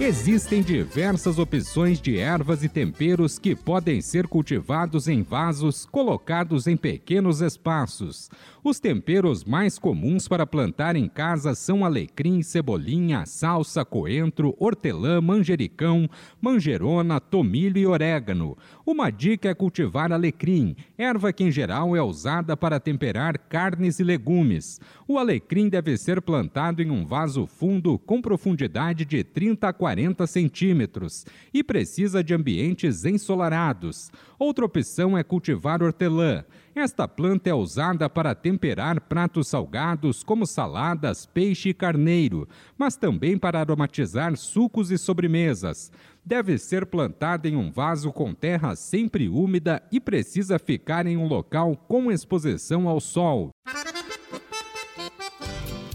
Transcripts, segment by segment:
Existem diversas opções de ervas e temperos que podem ser cultivados em vasos colocados em pequenos espaços. Os temperos mais comuns para plantar em casa são alecrim, cebolinha, salsa, coentro, hortelã, manjericão, manjerona, tomilho e orégano. Uma dica é cultivar alecrim, erva que em geral é usada para temperar carnes e legumes. O alecrim deve ser plantado em um vaso fundo com profundidade de 30 a 40 40 centímetros e precisa de ambientes ensolarados. Outra opção é cultivar hortelã. Esta planta é usada para temperar pratos salgados como saladas, peixe e carneiro, mas também para aromatizar sucos e sobremesas. Deve ser plantada em um vaso com terra sempre úmida e precisa ficar em um local com exposição ao sol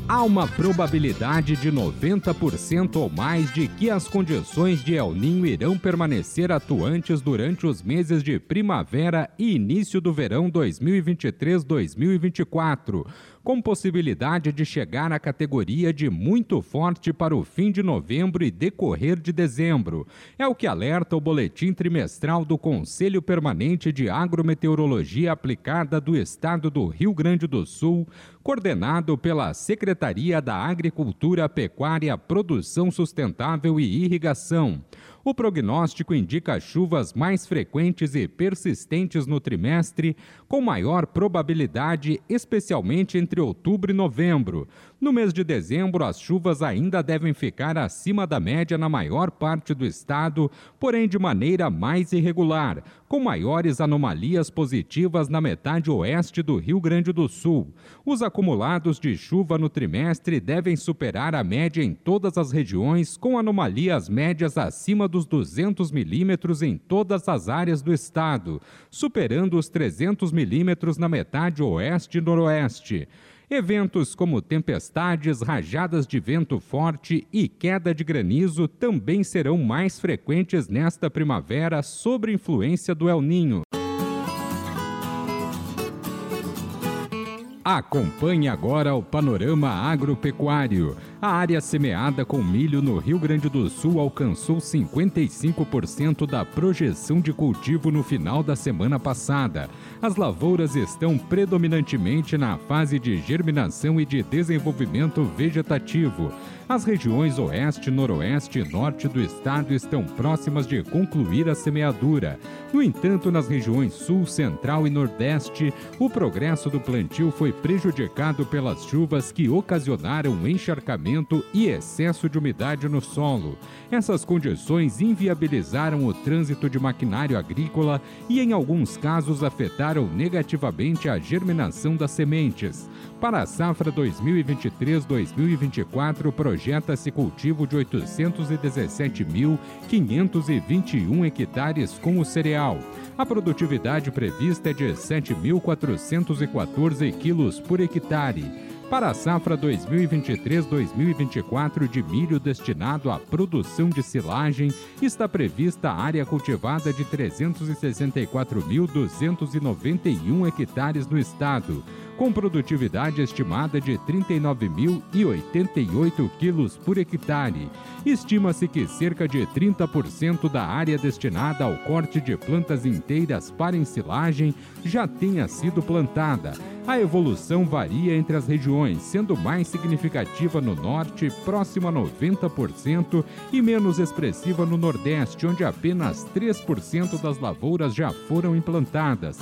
há uma probabilidade de 90% ou mais de que as condições de El Ninho irão permanecer atuantes durante os meses de primavera e início do verão 2023-2024 com possibilidade de chegar à categoria de muito forte para o fim de novembro e decorrer de dezembro. É o que alerta o boletim trimestral do Conselho Permanente de Agrometeorologia Aplicada do Estado do Rio Grande do Sul, coordenado pela Secretaria da Agricultura, Pecuária, Produção Sustentável e Irrigação. O prognóstico indica chuvas mais frequentes e persistentes no trimestre, com maior probabilidade, especialmente entre outubro e novembro. No mês de dezembro, as chuvas ainda devem ficar acima da média na maior parte do estado, porém de maneira mais irregular, com maiores anomalias positivas na metade oeste do Rio Grande do Sul. Os acumulados de chuva no trimestre devem superar a média em todas as regiões, com anomalias médias acima dos 200 milímetros em todas as áreas do estado, superando os 300 milímetros na metade oeste e noroeste. Eventos como tempestades, rajadas de vento forte e queda de granizo também serão mais frequentes nesta primavera sob influência do El Ninho. Acompanhe agora o panorama agropecuário. A área semeada com milho no Rio Grande do Sul alcançou 55% da projeção de cultivo no final da semana passada. As lavouras estão predominantemente na fase de germinação e de desenvolvimento vegetativo. As regiões oeste, noroeste e norte do estado estão próximas de concluir a semeadura. No entanto, nas regiões sul, central e nordeste, o progresso do plantio foi prejudicado pelas chuvas que ocasionaram encharcamento e excesso de umidade no solo. Essas condições inviabilizaram o trânsito de maquinário agrícola e, em alguns casos, afetaram negativamente a germinação das sementes. Para a safra 2023-2024, projeta-se cultivo de 817.521 hectares com o cereal. A produtividade prevista é de 7.414 quilos por hectare. Para a safra 2023-2024 de milho destinado à produção de silagem, está prevista a área cultivada de 364.291 hectares no estado com produtividade estimada de 39.088 quilos por hectare. Estima-se que cerca de 30% da área destinada ao corte de plantas inteiras para ensilagem já tenha sido plantada. A evolução varia entre as regiões, sendo mais significativa no norte, próxima a 90%, e menos expressiva no nordeste, onde apenas 3% das lavouras já foram implantadas.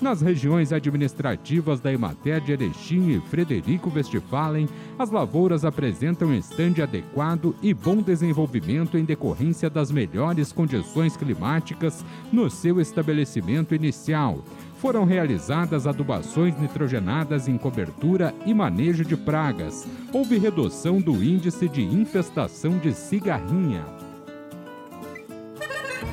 Nas regiões administrativas da Emater de Erechim e Frederico Westphalen, as lavouras apresentam estande adequado e bom desenvolvimento em decorrência das melhores condições climáticas no seu estabelecimento inicial. Foram realizadas adubações nitrogenadas em cobertura e manejo de pragas. Houve redução do índice de infestação de cigarrinha.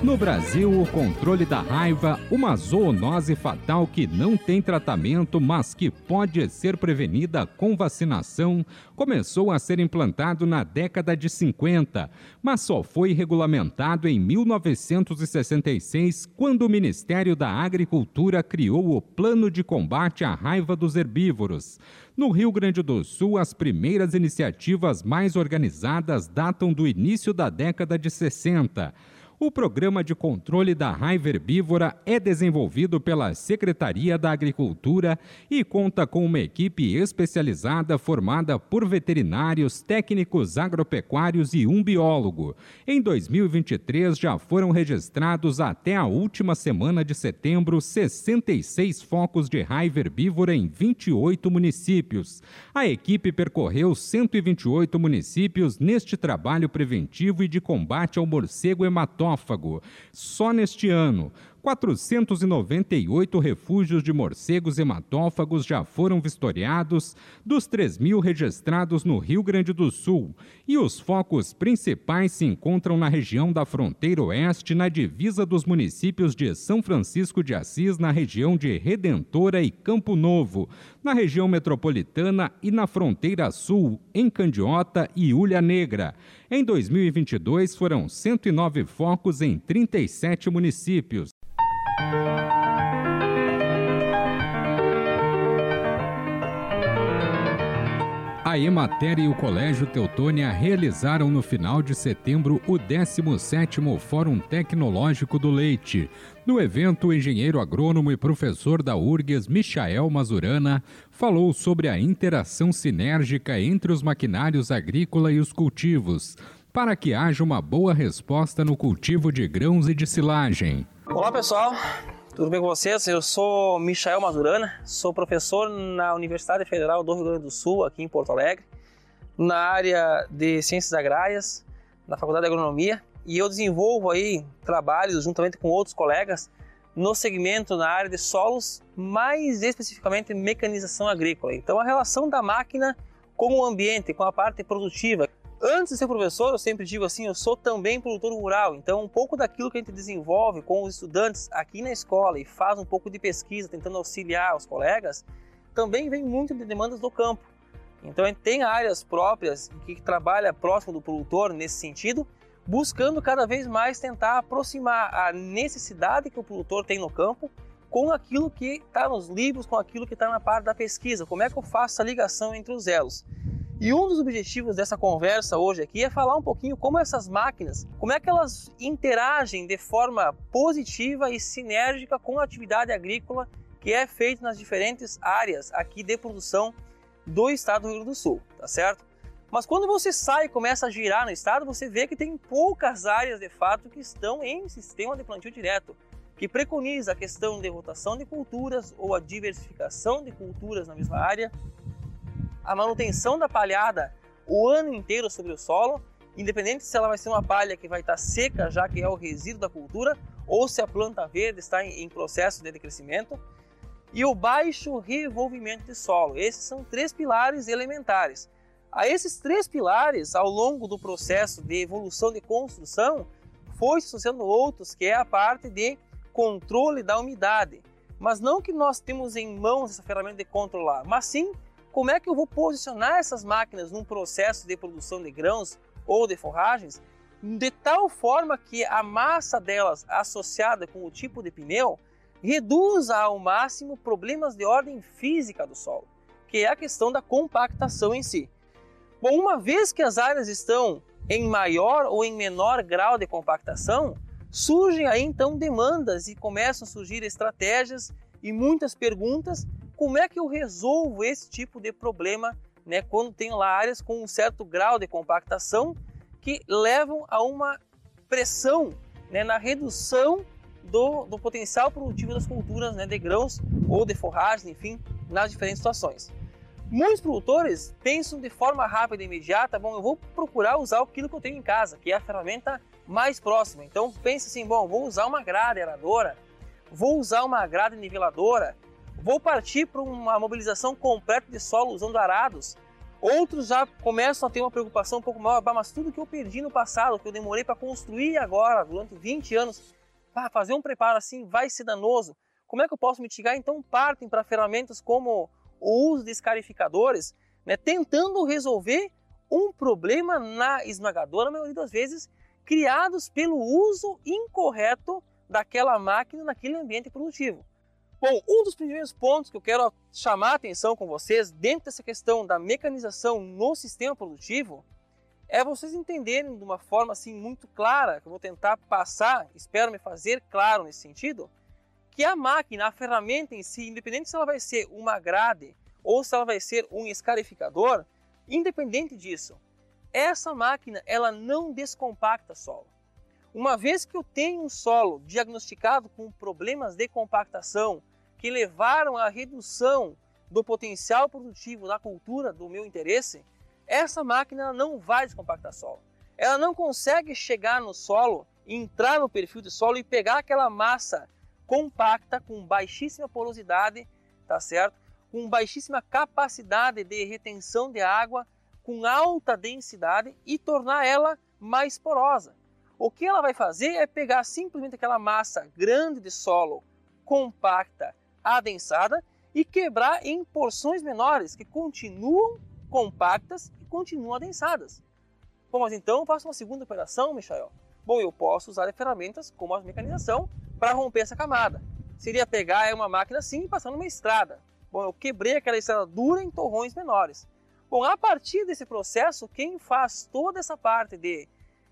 No Brasil, o controle da raiva, uma zoonose fatal que não tem tratamento, mas que pode ser prevenida com vacinação, começou a ser implantado na década de 50, mas só foi regulamentado em 1966, quando o Ministério da Agricultura criou o Plano de Combate à Raiva dos Herbívoros. No Rio Grande do Sul, as primeiras iniciativas mais organizadas datam do início da década de 60. O programa de controle da raiva herbívora é desenvolvido pela Secretaria da Agricultura e conta com uma equipe especializada formada por veterinários, técnicos agropecuários e um biólogo. Em 2023 já foram registrados até a última semana de setembro 66 focos de raiva herbívora em 28 municípios. A equipe percorreu 128 municípios neste trabalho preventivo e de combate ao morcego só neste ano, 498 refúgios de morcegos hematófagos já foram vistoriados, dos 3 mil registrados no Rio Grande do Sul. E os focos principais se encontram na região da fronteira oeste, na divisa dos municípios de São Francisco de Assis, na região de Redentora e Campo Novo, na região metropolitana e na fronteira sul, em Candiota e Ulha Negra. Em 2022, foram 109 focos em 37 municípios. A Emater e o Colégio Teutônia realizaram no final de setembro o 17º Fórum Tecnológico do Leite. No evento, o engenheiro agrônomo e professor da URGS, Michael Mazurana, falou sobre a interação sinérgica entre os maquinários agrícola e os cultivos, para que haja uma boa resposta no cultivo de grãos e de silagem. Olá pessoal, tudo bem com vocês? Eu sou Michael Mazurana, sou professor na Universidade Federal do Rio Grande do Sul, aqui em Porto Alegre, na área de Ciências Agrárias, na Faculdade de Agronomia, e eu desenvolvo aí trabalhos juntamente com outros colegas no segmento na área de solos, mais especificamente mecanização agrícola. Então a relação da máquina com o ambiente, com a parte produtiva, Antes de ser professor, eu sempre digo assim, eu sou também produtor rural, então um pouco daquilo que a gente desenvolve com os estudantes aqui na escola e faz um pouco de pesquisa tentando auxiliar os colegas, também vem muito de demandas do campo. Então a gente tem áreas próprias que trabalha próximo do produtor nesse sentido, buscando cada vez mais tentar aproximar a necessidade que o produtor tem no campo com aquilo que está nos livros, com aquilo que está na parte da pesquisa. Como é que eu faço essa ligação entre os elos? E um dos objetivos dessa conversa hoje aqui é falar um pouquinho como essas máquinas, como é que elas interagem de forma positiva e sinérgica com a atividade agrícola que é feita nas diferentes áreas aqui de produção do estado do Rio Grande do Sul, tá certo? Mas quando você sai e começa a girar no estado, você vê que tem poucas áreas de fato que estão em sistema de plantio direto, que preconiza a questão de rotação de culturas ou a diversificação de culturas na mesma área, a manutenção da palhada o ano inteiro sobre o solo, independente se ela vai ser uma palha que vai estar seca, já que é o resíduo da cultura, ou se a planta verde está em processo de crescimento, e o baixo revolvimento de solo. Esses são três pilares elementares. A esses três pilares, ao longo do processo de evolução de construção, foi associando outros, que é a parte de controle da umidade. Mas não que nós temos em mãos essa ferramenta de controlar, mas sim como é que eu vou posicionar essas máquinas num processo de produção de grãos ou de forragens de tal forma que a massa delas associada com o tipo de pneu reduza ao máximo problemas de ordem física do solo, que é a questão da compactação em si. Bom, uma vez que as áreas estão em maior ou em menor grau de compactação, surgem aí então demandas e começam a surgir estratégias e muitas perguntas como é que eu resolvo esse tipo de problema né, quando tenho lá áreas com um certo grau de compactação que levam a uma pressão né, na redução do, do, potencial produtivo das culturas né, de grãos ou de forragem, enfim, nas diferentes situações. Muitos produtores pensam de forma rápida e imediata, bom, eu vou procurar usar aquilo que eu tenho em casa, que é a ferramenta mais próxima. Então pensa assim, bom, vou usar uma grade aeradora, vou usar uma grade niveladora, Vou partir para uma mobilização completa de solo usando arados, Outros já começam a ter uma preocupação um pouco maior, mas tudo que eu perdi no passado, que eu demorei para construir agora, durante 20 anos, para fazer um preparo assim vai ser danoso. Como é que eu posso mitigar? Então partem para ferramentas como o uso de escarificadores, né, tentando resolver um problema na esmagadora maioria das vezes criados pelo uso incorreto daquela máquina naquele ambiente produtivo. Bom, um dos primeiros pontos que eu quero chamar a atenção com vocês dentro dessa questão da mecanização no sistema produtivo é vocês entenderem de uma forma assim muito clara, que eu vou tentar passar, espero me fazer claro nesse sentido, que a máquina, a ferramenta em si, independente se ela vai ser uma grade ou se ela vai ser um escarificador, independente disso, essa máquina ela não descompacta solo. Uma vez que eu tenho um solo diagnosticado com problemas de compactação que levaram à redução do potencial produtivo da cultura do meu interesse, essa máquina não vai descompactar solo. Ela não consegue chegar no solo, entrar no perfil de solo e pegar aquela massa compacta com baixíssima porosidade, tá certo? Com baixíssima capacidade de retenção de água, com alta densidade e tornar ela mais porosa. O que ela vai fazer é pegar simplesmente aquela massa grande de solo, compacta, adensada e quebrar em porções menores que continuam compactas e continuam adensadas. Bom, mas então eu faço uma segunda operação, Michael. Bom, eu posso usar ferramentas como a mecanização para romper essa camada. Seria pegar uma máquina assim e passar numa estrada. Bom, eu quebrei aquela estrada dura em torrões menores. Bom, a partir desse processo, quem faz toda essa parte de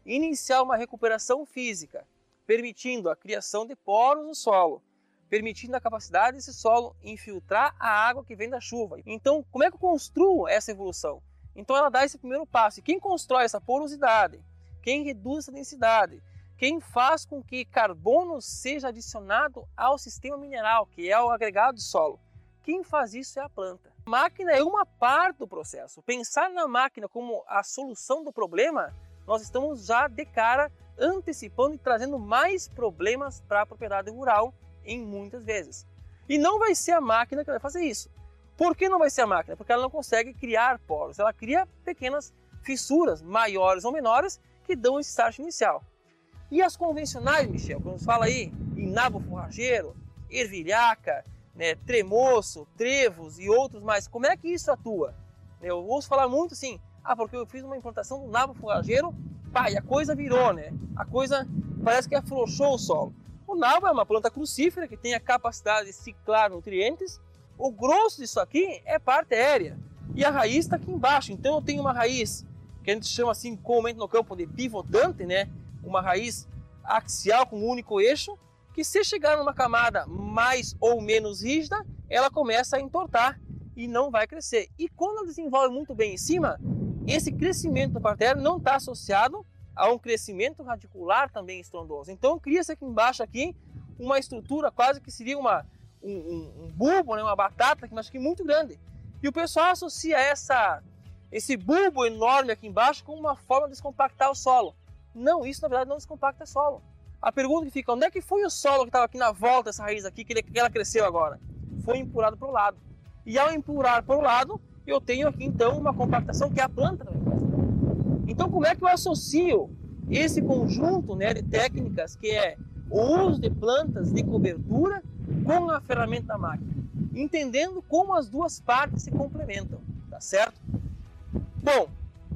iniciar uma recuperação física, permitindo a criação de poros no solo, permitindo a capacidade desse solo infiltrar a água que vem da chuva. Então, como é que eu construo essa evolução? Então, ela dá esse primeiro passo. E quem constrói essa porosidade, quem reduz essa densidade, quem faz com que carbono seja adicionado ao sistema mineral, que é o agregado do solo, quem faz isso é a planta. A máquina é uma parte do processo. Pensar na máquina como a solução do problema, nós estamos já de cara antecipando e trazendo mais problemas para a propriedade rural em muitas vezes. E não vai ser a máquina que vai fazer isso. Por que não vai ser a máquina? Porque ela não consegue criar poros, ela cria pequenas fissuras, maiores ou menores, que dão esse start inicial. E as convencionais, Michel, quando fala aí em nabo forrageiro, ervilhaca, né, tremoço, trevos e outros mais, como é que isso atua? Eu ouço falar muito assim, ah, porque eu fiz uma implantação do nabo forrageiro, e a coisa virou, né? A coisa parece que afrouxou o solo. O nabo é uma planta crucífera que tem a capacidade de ciclar nutrientes. O grosso disso aqui é parte aérea e a raiz está aqui embaixo. Então eu tenho uma raiz que a gente chama assim comumente no campo de pivotante, né? Uma raiz axial com um único eixo que se chegar numa camada mais ou menos rígida, ela começa a entortar e não vai crescer. E quando ela desenvolve muito bem em cima, esse crescimento da parterre não está associado a um crescimento radicular também estrondoso. Então cria-se aqui embaixo aqui uma estrutura quase que seria uma, um, um, um bulbo, né, uma batata, mas que muito grande. E o pessoal associa essa, esse bulbo enorme aqui embaixo com uma forma de descompactar o solo. Não, isso na verdade não descompacta solo. A pergunta que fica, onde é que foi o solo que estava aqui na volta dessa raiz aqui, que, ele, que ela cresceu agora? Foi empurrado para o lado. E ao empurrar para o lado, eu tenho aqui então uma compactação que é a planta também então, como é que eu associo esse conjunto né, de técnicas que é o uso de plantas de cobertura com a ferramenta da máquina? Entendendo como as duas partes se complementam, tá certo? Bom,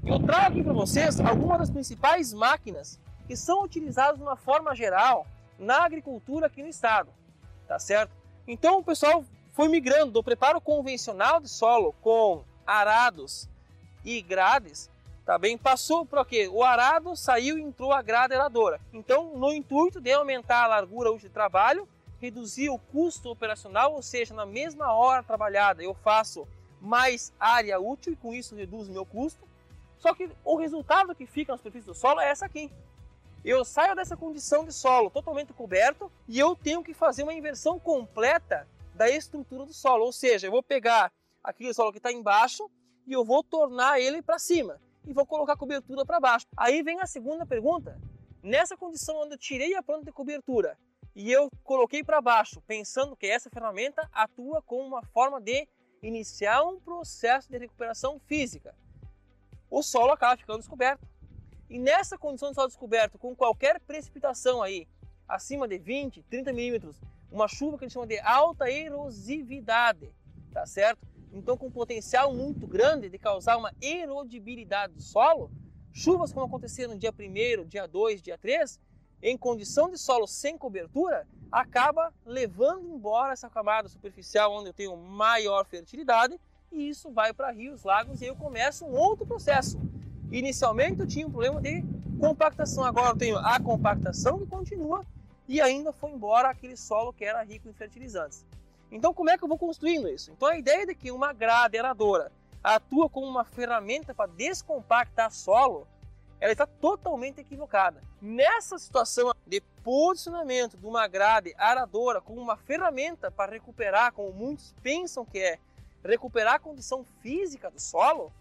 eu trago aqui para vocês algumas das principais máquinas que são utilizadas de uma forma geral na agricultura aqui no estado, tá certo? Então o pessoal foi migrando do preparo convencional de solo com arados e grades Tá bem? Passou para o quê? O arado saiu e entrou a grade aeradora. Então, no intuito de aumentar a largura útil de trabalho, reduzir o custo operacional, ou seja, na mesma hora trabalhada eu faço mais área útil e com isso reduzo o meu custo. Só que o resultado que fica na superfície do solo é essa aqui. Eu saio dessa condição de solo totalmente coberto e eu tenho que fazer uma inversão completa da estrutura do solo. Ou seja, eu vou pegar aquele solo que está embaixo e eu vou tornar ele para cima e vou colocar a cobertura para baixo. Aí vem a segunda pergunta. Nessa condição onde eu tirei a planta de cobertura e eu coloquei para baixo, pensando que essa ferramenta atua como uma forma de iniciar um processo de recuperação física, o solo acaba ficando descoberto. E nessa condição de solo descoberto, com qualquer precipitação aí, acima de 20, 30 milímetros, uma chuva que a gente chama de alta erosividade, tá certo? Então, com potencial muito grande de causar uma erodibilidade do solo, chuvas como aconteceram no dia 1 dia 2, dia 3, em condição de solo sem cobertura, acaba levando embora essa camada superficial onde eu tenho maior fertilidade e isso vai para rios, lagos e eu começo um outro processo. Inicialmente eu tinha um problema de compactação, agora eu tenho a compactação que continua e ainda foi embora aquele solo que era rico em fertilizantes. Então, como é que eu vou construindo isso? Então, a ideia de que uma grade aeradora atua como uma ferramenta para descompactar solo, ela está totalmente equivocada. Nessa situação de posicionamento de uma grade aradora como uma ferramenta para recuperar, como muitos pensam que é, recuperar a condição física do solo,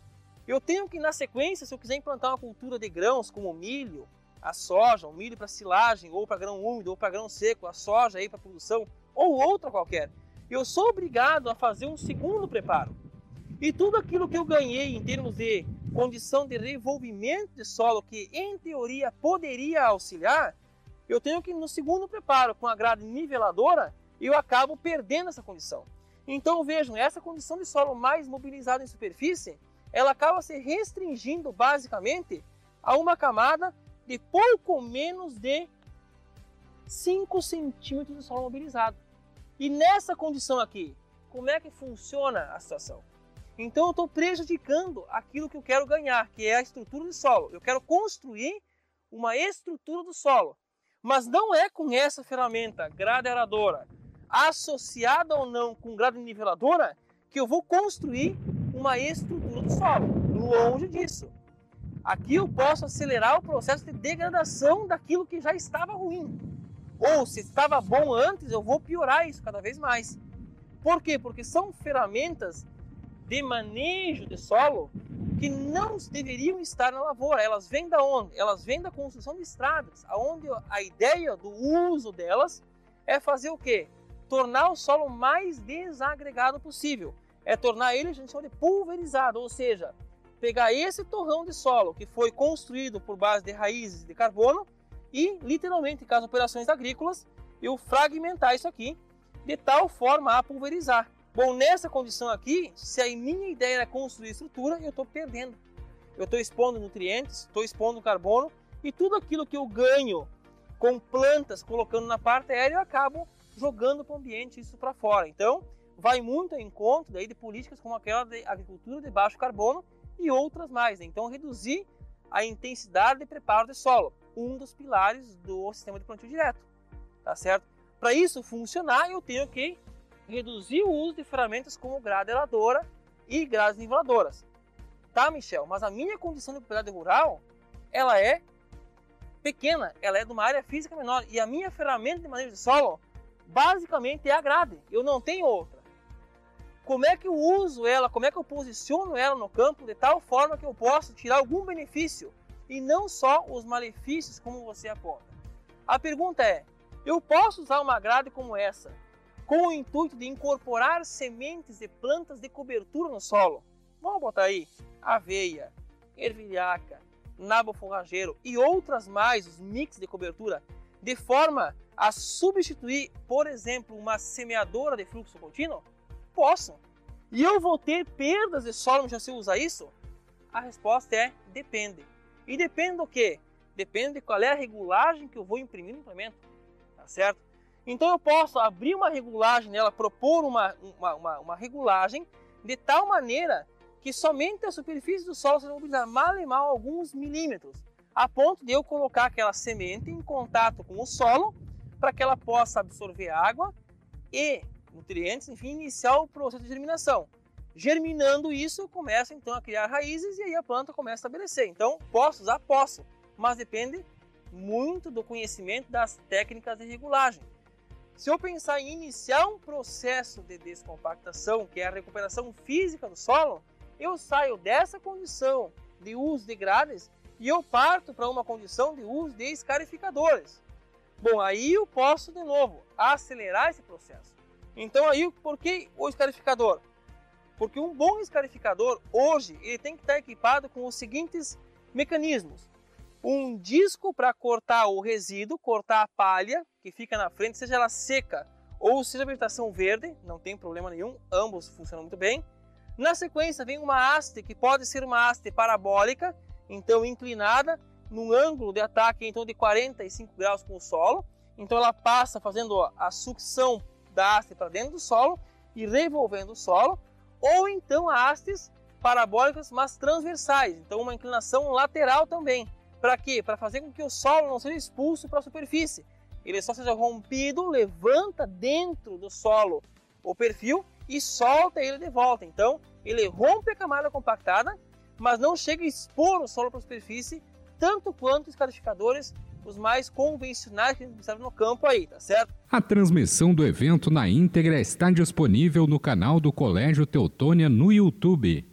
eu tenho que, na sequência, se eu quiser implantar uma cultura de grãos como milho, a soja, o milho para silagem, ou para grão úmido, ou para grão seco, a soja aí para produção, ou outra qualquer, eu sou obrigado a fazer um segundo preparo. E tudo aquilo que eu ganhei em termos de condição de revolvimento de solo, que em teoria poderia auxiliar, eu tenho que no segundo preparo, com a grade niveladora, eu acabo perdendo essa condição. Então vejam, essa condição de solo mais mobilizado em superfície, ela acaba se restringindo basicamente a uma camada de pouco menos de 5 centímetros de solo mobilizado. E nessa condição aqui, como é que funciona a situação? Então eu estou prejudicando aquilo que eu quero ganhar, que é a estrutura do solo. Eu quero construir uma estrutura do solo. Mas não é com essa ferramenta gradeadora, associada ou não com grade niveladora, que eu vou construir uma estrutura do solo. Longe disso. Aqui eu posso acelerar o processo de degradação daquilo que já estava ruim. Ou se estava bom antes, eu vou piorar isso cada vez mais. Por quê? Porque são ferramentas de manejo de solo que não deveriam estar na lavoura. Elas vêm da onde? Elas vêm da construção de estradas, aonde a ideia do uso delas é fazer o quê? Tornar o solo mais desagregado possível. É tornar ele, a gente chama de pulverizado, ou seja, pegar esse torrão de solo que foi construído por base de raízes de carbono e, literalmente, caso operações agrícolas, eu fragmentar isso aqui de tal forma a pulverizar. Bom, nessa condição aqui, se a minha ideia era construir estrutura, eu estou perdendo. Eu estou expondo nutrientes, estou expondo carbono e tudo aquilo que eu ganho com plantas colocando na parte aérea, eu acabo jogando para o ambiente isso para fora. Então, vai muito em conta daí de políticas como aquela de agricultura de baixo carbono e outras mais. Né? Então, reduzir a intensidade de preparo de solo um dos pilares do sistema de plantio direto, tá certo? Para isso funcionar, eu tenho que reduzir o uso de ferramentas como gradeladora e grades niveladoras. Tá, Michel? Mas a minha condição de propriedade rural, ela é pequena, ela é de uma área física menor e a minha ferramenta de manejo de solo basicamente é a grade. Eu não tenho outra. Como é que eu uso ela? Como é que eu posiciono ela no campo de tal forma que eu possa tirar algum benefício e não só os malefícios como você aponta. A pergunta é: eu posso usar uma grade como essa com o intuito de incorporar sementes de plantas de cobertura no solo? Vamos botar aí aveia, ervilhaca, nabo forrageiro e outras mais, os mix de cobertura, de forma a substituir, por exemplo, uma semeadora de fluxo contínuo? Posso. E eu vou ter perdas de solo se eu usar isso? A resposta é depende. E depende do que? Depende de qual é a regulagem que eu vou imprimir no implemento, tá certo? Então eu posso abrir uma regulagem nela, propor uma, uma, uma, uma regulagem de tal maneira que somente a superfície do solo seja mobilizada mal e mal alguns milímetros, a ponto de eu colocar aquela semente em contato com o solo para que ela possa absorver água e nutrientes, enfim, iniciar o processo de germinação. Germinando isso, começa então a criar raízes e aí a planta começa a estabelecer. Então, posso usar? Posso, mas depende muito do conhecimento das técnicas de regulagem. Se eu pensar em iniciar um processo de descompactação, que é a recuperação física do solo, eu saio dessa condição de uso de grades e eu parto para uma condição de uso de escarificadores. Bom, aí eu posso de novo acelerar esse processo. Então aí, por que o escarificador? Porque um bom escarificador, hoje, ele tem que estar equipado com os seguintes mecanismos. Um disco para cortar o resíduo, cortar a palha que fica na frente, seja ela seca ou seja vegetação verde, não tem problema nenhum, ambos funcionam muito bem. Na sequência vem uma haste que pode ser uma haste parabólica, então inclinada, num ângulo de ataque então de 45 graus com o solo. Então ela passa fazendo a sucção da haste para dentro do solo e revolvendo o solo, ou então hastes parabólicas, mas transversais, então uma inclinação lateral também. Para quê? Para fazer com que o solo não seja expulso para a superfície. Ele só seja rompido, levanta dentro do solo o perfil e solta ele de volta. Então, ele rompe a camada compactada, mas não chega a expor o solo para a superfície, tanto quanto os clarificadores os mais convencionais que observa no campo aí, tá certo? A transmissão do evento na íntegra está disponível no canal do Colégio Teutônia no YouTube.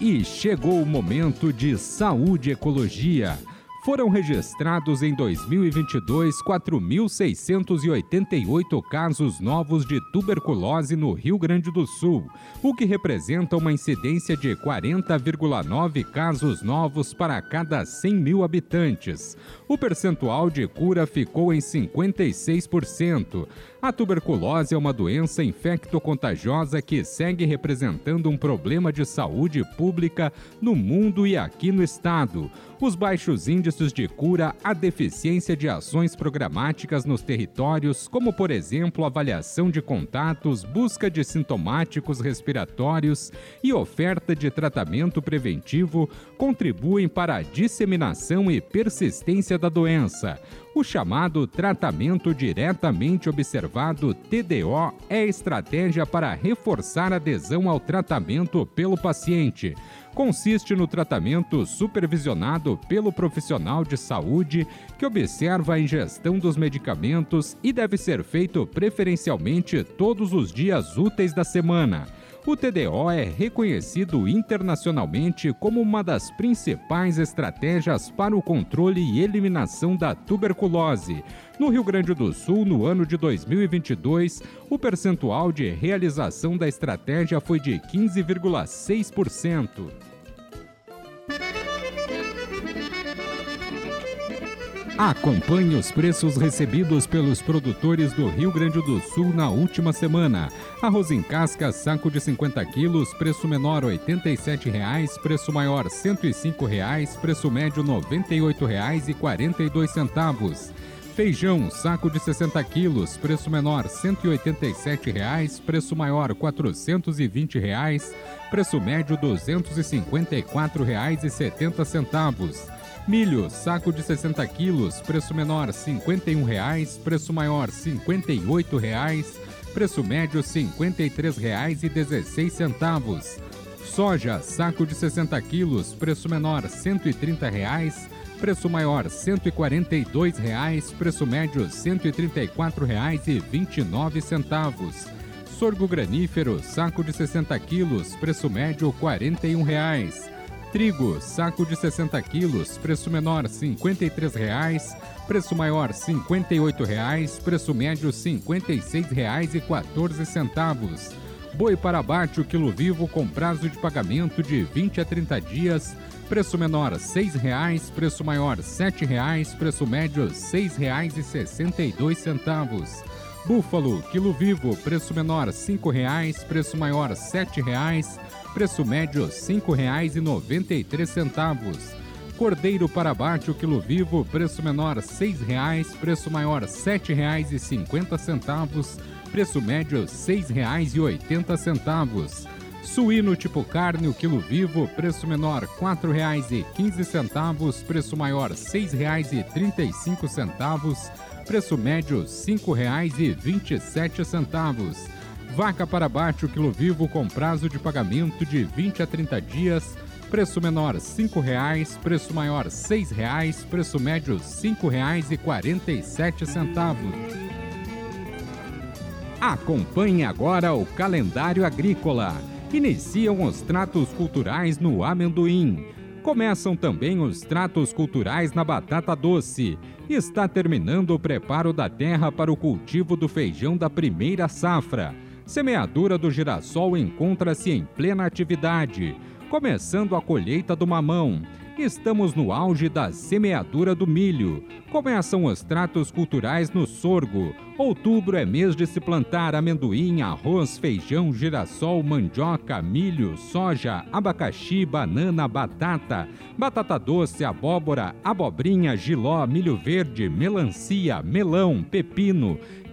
E chegou o momento de saúde e ecologia. Foram registrados em 2022 4.688 casos novos de tuberculose no Rio Grande do Sul, o que representa uma incidência de 40,9 casos novos para cada 100 mil habitantes. O percentual de cura ficou em 56%. A tuberculose é uma doença infectocontagiosa que segue representando um problema de saúde pública no mundo e aqui no estado. Os baixos índices de cura, a deficiência de ações programáticas nos territórios, como por exemplo avaliação de contatos, busca de sintomáticos respiratórios e oferta de tratamento preventivo, contribuem para a disseminação e persistência da doença. O chamado tratamento diretamente observado TDO é estratégia para reforçar a adesão ao tratamento pelo paciente. Consiste no tratamento supervisionado pelo profissional de saúde que observa a ingestão dos medicamentos e deve ser feito preferencialmente todos os dias úteis da semana. O TDO é reconhecido internacionalmente como uma das principais estratégias para o controle e eliminação da tuberculose. No Rio Grande do Sul, no ano de 2022, o percentual de realização da estratégia foi de 15,6%. Acompanhe os preços recebidos pelos produtores do Rio Grande do Sul na última semana. Arroz em casca, saco de 50 quilos, preço menor R$ 87,00, preço maior R$ 105,00, preço médio R$ 98,42. Feijão, saco de 60 quilos, preço menor R$ 187,00, preço maior R$ 420,00, preço médio R$ 254,70. Milho, saco de 60 quilos, preço menor R$ 51,00, preço maior R$ 58,00, preço médio R$ 53,16. Soja, saco de 60 quilos, preço menor R$ 130,00, preço maior R$ 142,00, preço médio R$ 134,29. Sorgo granífero, saco de 60 quilos, preço médio R$ 41,00. Trigo, saco de 60 quilos, preço menor R$ 53,00, preço maior R$ 58,00, preço médio R$ 56,14. Boi para abate o quilo vivo com prazo de pagamento de 20 a 30 dias, preço menor R$ 6,00, preço maior R$ 7,00, preço médio R$ 6,62. Búfalo, quilo vivo, preço menor R$ 5,00, preço maior R$ 7,00 preço médio R$ 5,93. Cordeiro para abate o quilo vivo, preço menor R$ 6,00, preço maior R$ 7,50, preço médio R$ 6,80. Suíno tipo carne, o quilo vivo, preço menor R$ 4,15, preço maior R$ 6,35, preço médio R$ 5,27. Vaca para abate o quilo vivo com prazo de pagamento de 20 a 30 dias. Preço menor R$ 5,00, preço maior R$ 6,00, preço médio R$ 5,47. Acompanhe agora o calendário agrícola. Iniciam os tratos culturais no amendoim. Começam também os tratos culturais na batata doce. Está terminando o preparo da terra para o cultivo do feijão da primeira safra. Semeadura do girassol encontra-se em plena atividade, começando a colheita do mamão. Estamos no auge da semeadura do milho. Começam os tratos culturais no sorgo. Outubro é mês de se plantar amendoim, arroz, feijão, girassol, mandioca, milho, soja, abacaxi, banana, batata, batata doce, abóbora, abobrinha, giló, milho verde, melancia, melão, pepino,